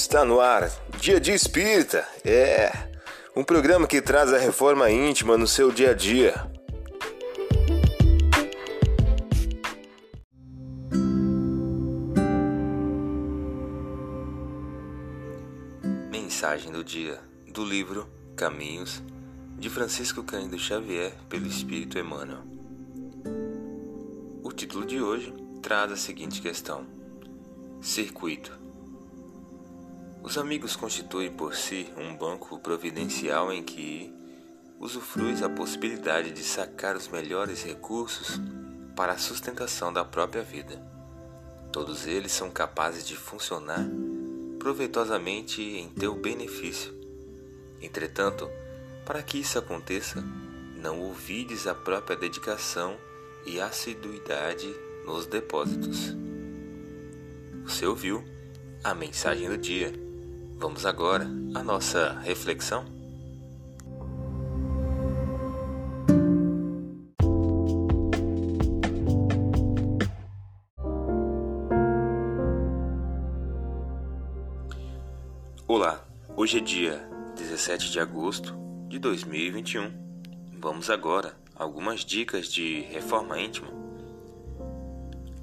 Está no ar, Dia de Espírita. É um programa que traz a reforma íntima no seu dia a dia. Mensagem do dia do livro Caminhos de Francisco Cândido Xavier pelo Espírito Emmanuel. O título de hoje traz a seguinte questão: Circuito. Os amigos constituem por si um banco providencial em que usufruis a possibilidade de sacar os melhores recursos para a sustentação da própria vida. Todos eles são capazes de funcionar proveitosamente em teu benefício. Entretanto, para que isso aconteça, não ouvides a própria dedicação e assiduidade nos depósitos. Você ouviu a mensagem do dia. Vamos agora à nossa reflexão. Olá, hoje é dia 17 de agosto de 2021. Vamos agora a algumas dicas de reforma íntima.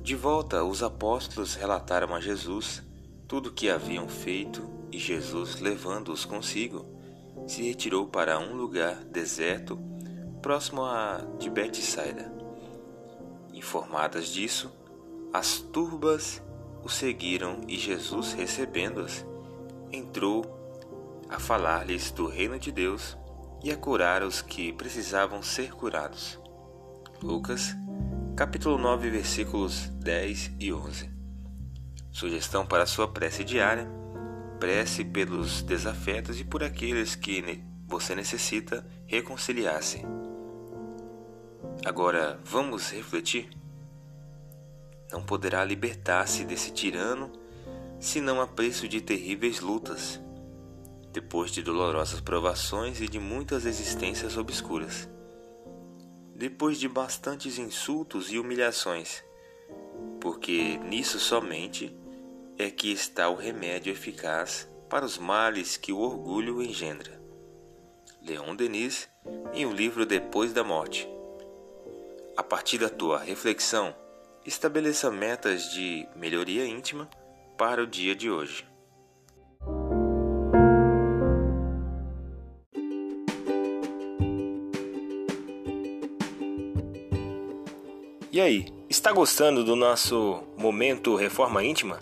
De volta, os apóstolos relataram a Jesus tudo o que haviam feito e Jesus, levando-os consigo, se retirou para um lugar deserto próximo a de Betsaida. Informadas disso, as turbas o seguiram e Jesus, recebendo-as, entrou a falar-lhes do reino de Deus e a curar os que precisavam ser curados. Lucas, capítulo 9, versículos 10 e 11. Sugestão para sua prece diária: prece pelos desafetos e por aqueles que você necessita reconciliar-se. Agora, vamos refletir? Não poderá libertar-se desse tirano senão a preço de terríveis lutas depois de dolorosas provações e de muitas existências obscuras, depois de bastantes insultos e humilhações, porque nisso somente é que está o remédio eficaz para os males que o orgulho engendra. Leon Denis, em o livro Depois da Morte. A partir da tua reflexão, estabeleça metas de melhoria íntima para o dia de hoje. E aí, está gostando do nosso momento Reforma Íntima?